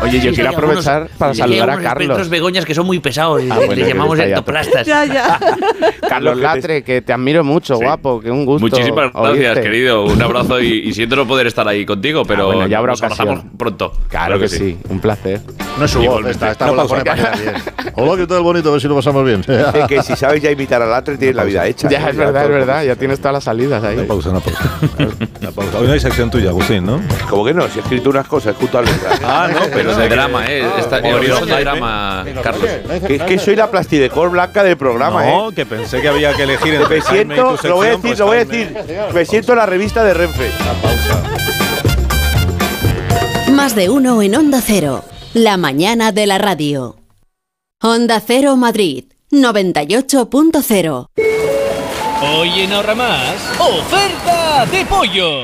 Oye, yo Sí, quiero aprovechar algunos- para sí, saludar a Carlos. begoñas que son muy pesados Ah, bueno, le que llamamos ectoplastas. Ya, ya. Carlos Latre, que te admiro mucho, guapo, que un gusto. Muchísimas gracias, oírte. querido. Un abrazo y, y siento no poder estar ahí contigo, pero Ah, bueno, ya habrá nos abrazamos pronto. Claro que sí, un placer. No es su voz, esta, esta No pone bien. Hola, ¿qué tal, bonito? A ver si lo pasamos bien. Es que si sabes ya imitar al Latre, tienes la vida hecha. Ya, es verdad, es verdad, ya tienes todas las salidas ahí. Una pausa, una pausa. Una pausa. Hoy no hay sección tuya, Agustín, ¿no? Como que no, si he escrito unas cosas junto al. Ah, no, pero drama, ¿eh? De Jaime. drama, Carlos. Que es que soy la plastidecor blanca del programa, No, ¿eh? que pensé que había que elegir Me entre tu siento, lo voy a decir, pues lo voy a decir. Me siento en la revista de Renfe. Más de uno en Onda Cero. La mañana de la radio. Onda Cero Madrid. 98.0. Hoy en Ahorra Más, oferta de pollo.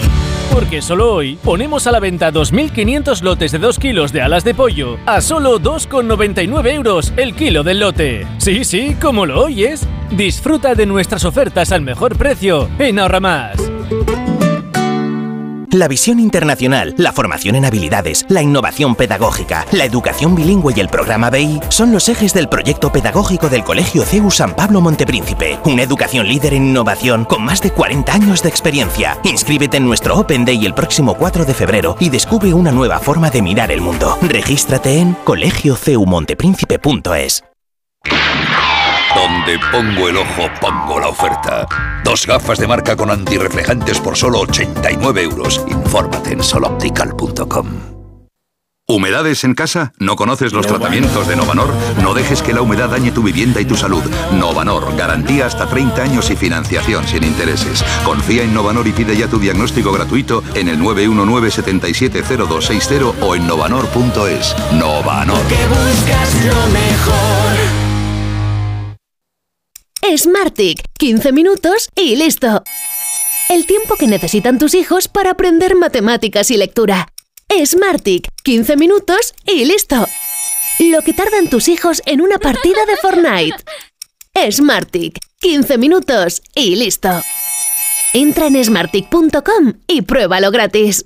Porque solo hoy ponemos a la venta 2.500 lotes de 2 kilos de alas de pollo a solo 2,99 euros el kilo del lote. Sí, sí, como lo oyes. Disfruta de nuestras ofertas al mejor precio en Ahorra Más. La visión internacional, la formación en habilidades, la innovación pedagógica, la educación bilingüe y el programa BI son los ejes del proyecto pedagógico del Colegio CEU San Pablo Montepríncipe. Una educación líder en innovación con más de 40 años de experiencia. Inscríbete en nuestro Open Day el próximo 4 de febrero y descubre una nueva forma de mirar el mundo. Regístrate en colegioceumontepríncipe.es. Donde pongo el ojo, pongo la oferta. Dos gafas de marca con antirreflejantes por solo 89 euros. Infórmate en soloptical.com. ¿Humedades en casa? ¿No conoces los tratamientos de Novanor? No dejes que la humedad dañe tu vivienda y tu salud. Novanor, garantía hasta 30 años y financiación sin intereses. Confía en Novanor y pide ya tu diagnóstico gratuito en el 919-770260 o en novanor.es. Novanor. buscas lo mejor. Smartick, 15 minutos y listo. El tiempo que necesitan tus hijos para aprender matemáticas y lectura. Smartick, 15 minutos y listo. Lo que tardan tus hijos en una partida de Fortnite. Smartick, 15 minutos y listo. Entra en smartick.com y pruébalo gratis.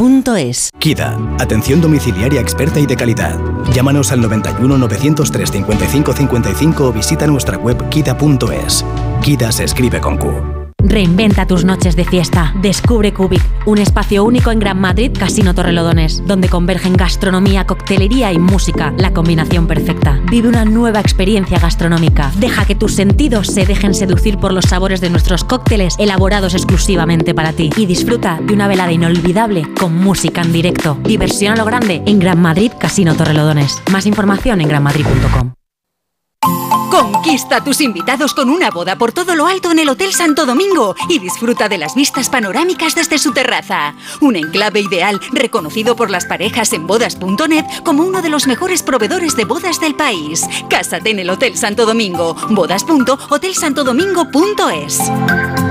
duchamanía.es. KIDA, atención domiciliaria experta y de calidad. Llámanos al 91 903 55 55 o visita nuestra web kida.es. KIDA se escribe con Q. Reinventa tus noches de fiesta. Descubre Cubic, un espacio único en Gran Madrid, Casino Torrelodones, donde convergen gastronomía, coctelería y música, la combinación perfecta. Vive una nueva experiencia gastronómica. Deja que tus sentidos se dejen seducir por los sabores de nuestros cócteles elaborados exclusivamente para ti y disfruta de una velada inolvidable con música en directo. Diversión a lo grande en Gran Madrid, Casino Torrelodones. Más información en granmadrid.com. Conquista a tus invitados con una boda por todo lo alto en el Hotel Santo Domingo y disfruta de las vistas panorámicas desde su terraza. Un enclave ideal reconocido por las parejas en bodas.net como uno de los mejores proveedores de bodas del país. Cásate en el Hotel Santo Domingo. Bodas.hotelsantodomingo.es.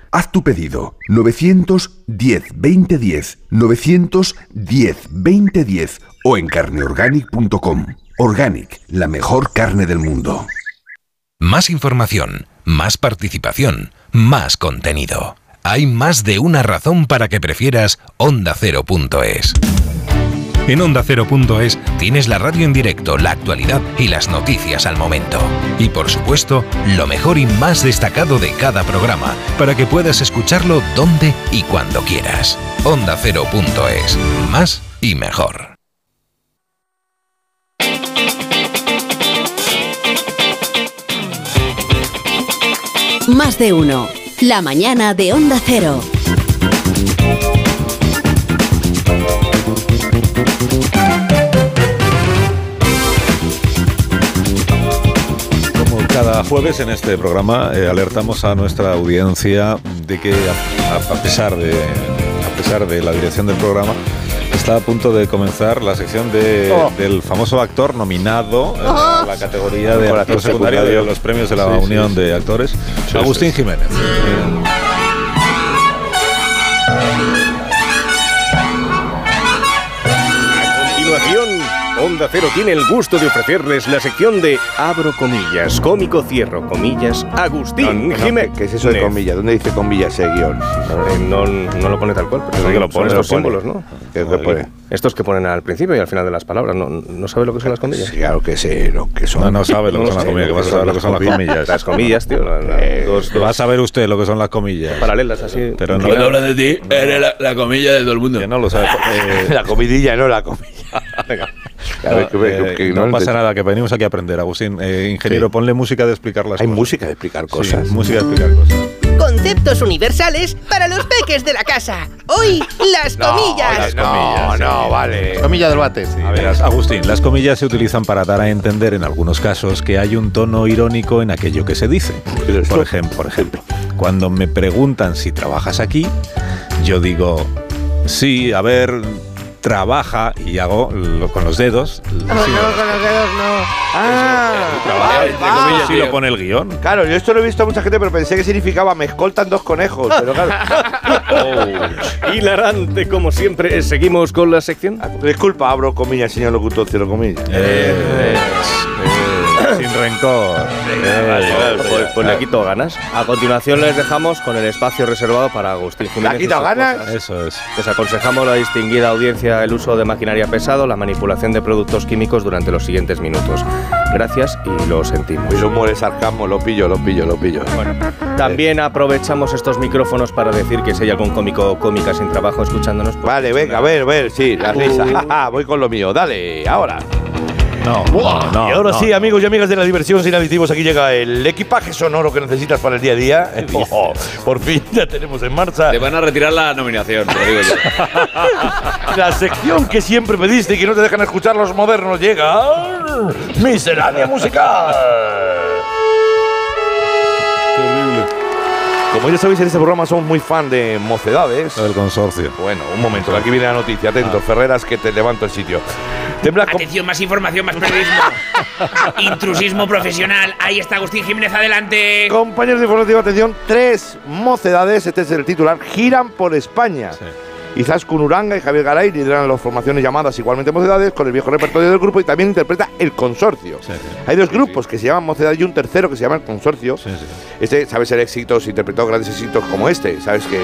Haz tu pedido 910 2010 910 2010 o en carneorganic.com. Organic, la mejor carne del mundo. Más información, más participación, más contenido. Hay más de una razón para que prefieras ondacero.es. En ondacero.es tienes la radio en directo, la actualidad y las noticias al momento. Y por supuesto, lo mejor y más destacado de cada programa, para que puedas escucharlo donde y cuando quieras. Ondacero.es. Más y mejor. Más de uno. La mañana de Onda Cero. Cada jueves en este programa eh, alertamos a nuestra audiencia de que a, a pesar de a pesar de la dirección del programa está a punto de comenzar la sección de- Oh. del famoso actor nominado en Ajá. la categoría de actor secundario de los premios de la Sí, Unión sí. de Actores, Agustín. Jiménez. A Onda Cero tiene el gusto de ofrecerles la sección de Abro comillas, cómico cierro comillas, Agustín No, no, Jiménez. ¿Qué es eso de comillas? ¿Dónde dice comillas ese guion? Eh, no, no lo pone tal cual, pero Sí, ¿dónde lo pone? ¿dónde lo Estos pone? símbolos, ¿no? ¿Qué- qué pone? Estos que ponen al principio y al final de las palabras. ¿No, no sabe lo que son las comillas? Sí, claro que sé lo que son. No, no sabe lo que son las comillas, que vas a saber lo que son las comillas. Las comillas, tío. la- la- Eh, dos, dos Va a saber usted lo que son las comillas. paralelas así. Pero no, Cuando hablas de ti, eres la, la comilla de todo el mundo. que no lo sabe. Eh, La comidilla, no la comilla. Venga. A ver, que- no, que- eh, que no no pasa nada, que venimos aquí a aprender, Agustín. Eh, ingeniero, Sí. ponle música de explicar las Hay cosas. música de explicar Sí, cosas. música de explicar cosas. Concepto productos universales para los peques de la casa. Hoy, las comillas. No, no, vale. Comilla del bate. A ver, Agustín, las comillas se utilizan para dar a entender en algunos casos que hay un tono irónico en aquello que se dice. Por ejemplo, por ejemplo, cuando me preguntan si trabajas aquí, yo digo, sí, a ver, trabaja y hago lo- con los dedos. Oh, no, con los dedos no. Ah, Trabaja, entre comillas, sí lo pone el guion. Claro, yo esto lo he visto a mucha gente, pero pensé que significaba me escoltan dos conejos. Pero claro. Hilarante, como siempre. Seguimos con la sección. Disculpa, abro comillas, señor locutor, cierro comillas. Eh, sin rencor. Pues, pues le quito ganas. A continuación les dejamos con el espacio reservado para Agustín Jiménez. ¿Le sus ganas? cosas. Eso es. Les aconsejamos a la distinguida audiencia el uso de maquinaria pesado, la manipulación de productos químicos durante los siguientes minutos. Gracias y lo sentimos. El humor es sarcasmo, lo pillo, lo pillo, lo pillo. También aprovechamos estos micrófonos para decir que si hay algún cómico o cómica sin trabajo escuchándonos. pues, Vale, venga, a ver, a ver, sí, la risa. Jaja, Voy con lo mío, dale, ahora. No, no, y ahora no. sí, amigos y amigas de la diversión sin aditivos, aquí llega el equipaje sonoro que necesitas para el día a día. Oh, por fin ya tenemos en marcha Te van a retirar la nominación, te lo digo yo. la sección que siempre pediste y que no te dejan escuchar los modernos. Llega Miscelánea Musical. Como ya sabéis, en este programa somos muy fan de mocedades. El consorcio. Bueno, un momento, aquí viene la noticia. Atento, Ferreras, que te levanto el sitio. Tembla Atención, más información, más periodismo. Intrusismo profesional. Ahí está Agustín Jiménez, adelante. Compañeros de información, atención, tres mocedades, este es el titular, giran por España. Izaskun Uranga y Javier Garay lideran las formaciones llamadas igualmente Mocedades con el viejo repertorio del grupo y también interpreta el consorcio. Hay dos grupos que se llaman Mocedades y un tercero que se llama el consorcio. Este, sabes, el éxitos, interpretó grandes éxitos como este, sabes que...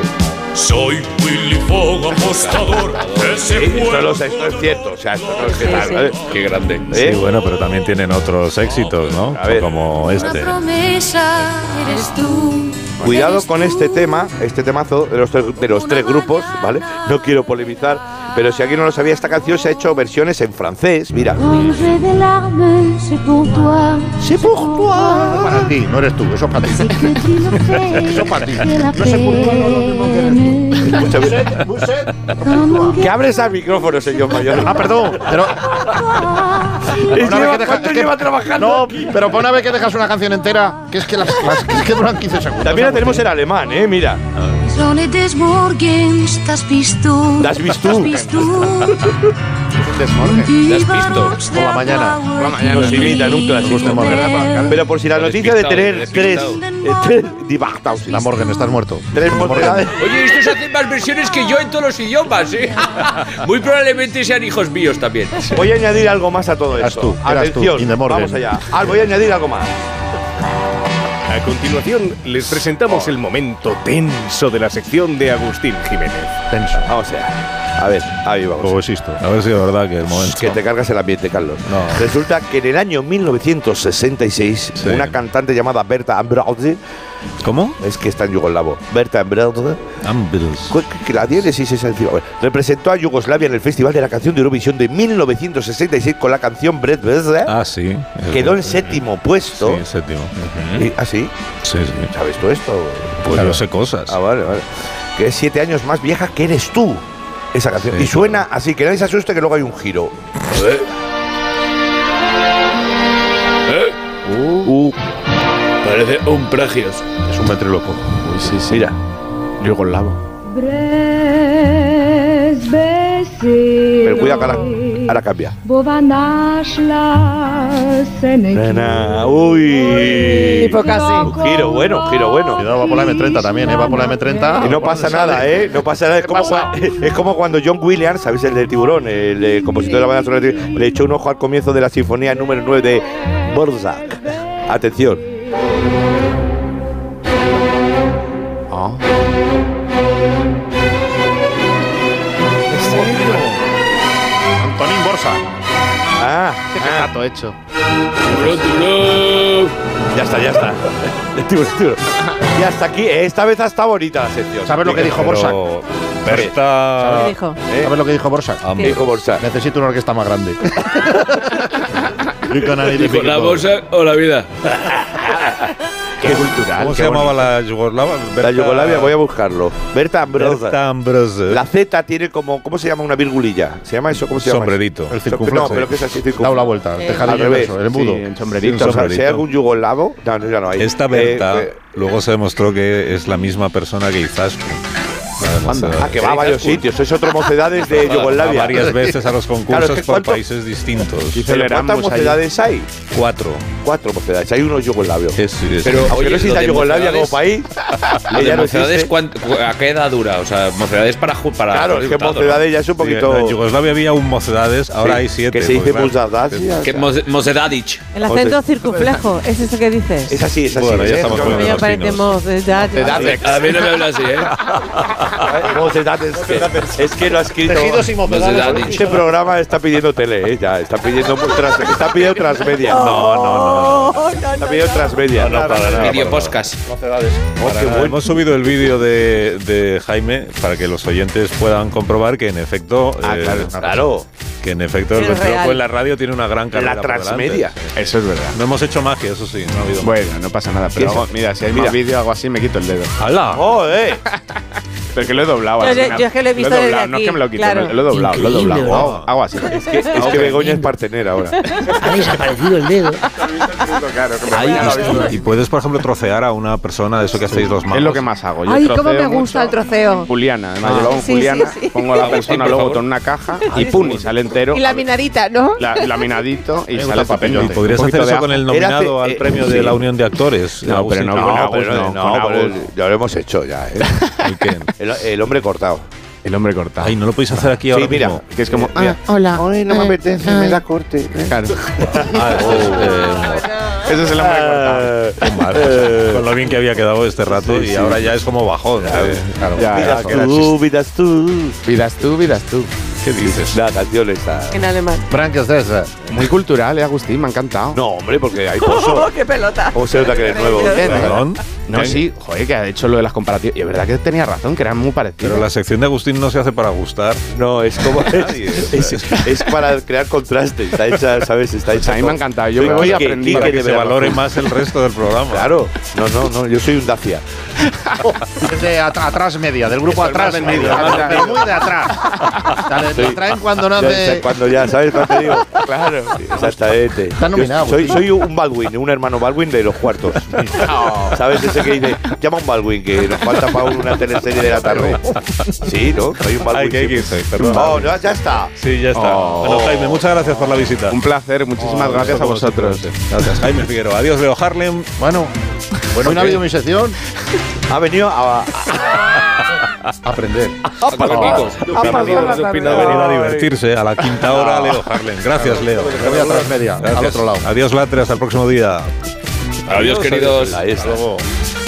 Soy Willy Fogg, apostador. Sí, esto, esto es cierto, o sea, esto no es que tal, ¿vale? Qué grande. ¿Eh? Sí, bueno, pero también tienen otros éxitos, ¿no? A ver. Como este. promesa eres tú. Cuidado con este tema, este temazo de los, tres, de los tres grupos, ¿vale? No quiero polemizar, pero si alguien no lo sabía, esta canción se ha hecho versiones en francés, mira. C'est pour toi. C'est pour toi. Para ti, no eres tú, eso es para ti. Eso es para ti. No sé por qué no lo mismo que eres. Que abres al micrófono, señor mayor. Ah, perdón, pero. Una vez que deja- ¿Cuánto es que- lleva trabajando? No, aquí? pero para una vez que dejas una canción entera, que es que las, las- que es que duran 15 segundos. También tenemos en alemán, ¿eh? Mira. Sonne des Morgens, das bist du. Das bist du. Das bist du. Desmorgue. Das bist du. Por la mañana. Por la mañana. Nos imitan un clásico. Pero por si la noticia de tener tres. tres. La Morgan, estás muerto. Tres mocedades. Oye, estos hacen más versiones que yo en todos los idiomas, ¿eh? Muy probablemente sean hijos míos también. Voy a añadir algo más a todo Eras esto. tú, eras tú, Atención, vamos allá. Ah, voy a añadir algo más. A continuación les presentamos el momento tenso de la sección de Agustín Jiménez. Tenso. Vamos allá. A ver, ahí vamos. Luego existo. A ver si es verdad que el momento. Que te cargas el ambiente, Carlos. No. Resulta que en el año 1966, Sí. una cantante llamada Berta Ambrose, ¿Cómo? es que está en yugoslavo, Berta Ambrose, Ambrose. que la tiene, sí, sí, sí, representó a Yugoslavia en el Festival de la Canción de Eurovisión de 1966 con la canción Beze. Ah, sí. Quedó en séptimo puesto. Sí, séptimo. Y- ¿Ah, sí? Sí, sí. ¿Sabes tú esto? Pues yo sé cosas. Ah, vale, vale. Que es siete años más vieja que eres tú. Esa canción. Sí. y suena así, que nadie se asuste que luego hay un giro. Uh, Parece un pragios. Es un ventriloquio. uy, sí, sí. Mira. Yugoslavo. Pero cuidado que ahora, cambia. Nena, uy. Tipo casi. Un giro bueno, un giro bueno. Cuidado, va por la M30 también, ¿eh? Va por la M30. Y no pasa nada, ¿eh? No pasa nada. Es como, cua- es como cuando John Williams, ¿sabéis? El del tiburón, el, eh, compositor de la banda sonora, tiburón, le echó un ojo al comienzo de la sinfonía número 9 de Borzak. Atención. Ah. Hecho. Tiburón, tiburón. ya está, ya está. Tiburón, tiburón. Y hasta aquí, eh, esta vez está bonita la sección. ¿Sabes lo que dijo Borsa? Pero ¿Qué Berta. dijo? ¿Eh? ¿Sabes lo que dijo Borsa? ¿Qué dijo Borsa? Necesito una orquesta más grande. Dijo, ¿La bolsa o la vida? Qué cultural. ¿Cómo qué se llamaba bonito. la Yugoslavia? La Berta- Yugoslavia, voy a buscarlo. Berta Ambrosa. Berta Ambrose. La Z tiene como, ¿cómo se llama? Una virgulilla. ¿Se llama eso? ¿Cómo se llama? Sombrerito. eso? El No, circunflejo. pero que es así, Dado la vuelta, Eh, al revés. el embudo. Sí, en O sombrerito. sea, sombrerito. si hay algún yugoslavo, no, no, ya no hay. Esta Berta Eh, eh, luego se demostró que es la misma persona que Izaskun. De Mocedades. ah, que va a varios sitios. Es otro mocedades de Yugoslavia. varias veces a los Claro, concursos es que por ¿cuánto- países distintos. Dice, ¿cuántas mocedades hay? Cuatro. Cuatro mocedades. Hay unos yugoslavios. Es- es- Pero, Aunque oye, no de Yugoslavia como país, Lo de mocedades, existe. ¿cuánto- ¿a qué edad dura? O sea, mocedades para para Claro, es que mocedades ya es un Sí, poquito... En Yugoslavia había un Mocedades, ahora Sí, hay siete. Que se dice claro, mocedades. ¿Qué moce- Mocedadic? El acento circunflejo, ¿es eso que dices? Es así, es así. Bueno, ya ¿eh? estamos poniendo. A mí no me habla así, ¿eh? Mocedades. Es que lo ha escrito... Tejidos y mocedades. Este programa está pidiendo tele, ¿eh? Ya, está pidiendo, tras, está pidiendo transmedia. No, no, no. Está pidiendo transmedia. No, no, para nada. Video podcast. Mocedades. Para nada. Hemos subido el vídeo de, de Jaime para que los oyentes puedan comprobar que en efecto, Ah, eh, claro, claro. que en efecto el Es ventriloquio en la radio tiene una gran carrera La transmedia. Eso es verdad. No hemos hecho magia, eso sí, no ha habido. Bueno, no pasa nada. Pero mira, si hay Mira. más vídeo, hago así, me quito el dedo. ¡Hala! ¡Oh, eh! Pero que lo he doblado. Yo yo es que lo he visto he desde doblado, No es que aquí, me lo quito, claro. lo he doblado, lo he doblado. Increíble. Hago, hago así. Es que, es que Begoña es partener ahora. Ha desaparecido el dedo. Y, y puedes, por ejemplo, trocear a una persona de eso que hacéis los magos. Es lo que más hago. Yo Ay, cómo me gusta el troceo. Juliana, además Ah. yo lo hago en Juliana, sí. pongo la persona luego en una caja y pum, y sale entero. Y la minarita, ¿no? La- laminadito y sale el papel. podrías hacer eso con el nominado al eh, premio sí. de la Unión de Actores. No, pero no, No, no, lo hemos hecho ya, ¿eh? ¿El qué? El, el hombre cortado. El hombre cortado. Ay, no lo podéis hacer aquí Sí, ahora mira. mismo. que es como, Mira. ah, hola. Ay, no me eh, apetece, ah. me da corte. Claro. Ah, eso es, eh, Ese es el hombre cortado. qué mal. Con lo bien que había quedado este rato y ahora ya es como bajón. eh, claro. Ya, Vidas tú, vidas tú. Vidas tú, vidas tú. ¿Qué dices? La canción está. En alemán. Frank de. Muy cultural, eh, Agustín, me ha encantado. No, hombre, porque hay pozo. ¡Qué pelota! ¿Cómo se nota que eres nuevo? Perdón. No, sí, joder, que ha hecho lo de las comparativas. Y es verdad que tenía razón, que eran muy parecidos. Pero la sección de Agustín no se hace para gustar. No, es como. Nadie. Es, es- es para crear contraste. Está hecha, ¿sabes? Está hecha. a mí me ha encantado. Yo me voy. Quique Para que de se valore más el resto del programa. Claro. No, no, no. Yo soy un Dacia. Es de at- atrás media, del grupo atrás más media. media. De muy de atrás. O sea, le- Sí. traen cuando Ya, nace. cuando ya, ¿sabes cuando te digo? Claro. Exactamente. Está nominado, Yo soy, soy un Baldwin, un hermano Baldwin de los cuartos. ¿Sabes? Ese que dice, llama a un Baldwin, que nos falta para una teleserie de la tarde. Sí, ¿no? Soy un Baldwin. Ay, que hay que siempre. irse, perdón. Oh, no, ya está. Sí, ya está. Oh. Bueno, Jaime, muchas gracias por la visita. Un placer, muchísimas Oh, gracias a vosotros. Gracias, Jaime Figueroa. Adiós, Leo Harlem. Bueno, Bueno, hoy no ha habido mi sección. Ha venido a. A aprender. Para Kiko. Ha venido a divertirse a la quinta hora, Leo Harlem. Gracias, Leo. Me voy a transmedia, al Gracias. otro lado. Adiós, Latre. Hasta el próximo día. Adiós, queridos. Ahí está.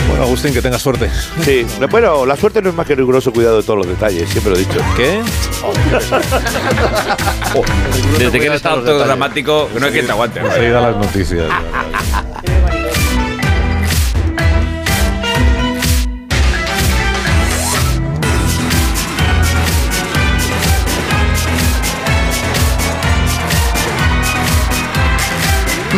Bueno, Agustín, que tengas suerte. Sí, bueno, la suerte no es más que riguroso cuidado de todos los detalles, siempre lo he dicho. ¿Qué? Desde que eres tanto dramático, no hay quien te aguante. Enseguida las noticias.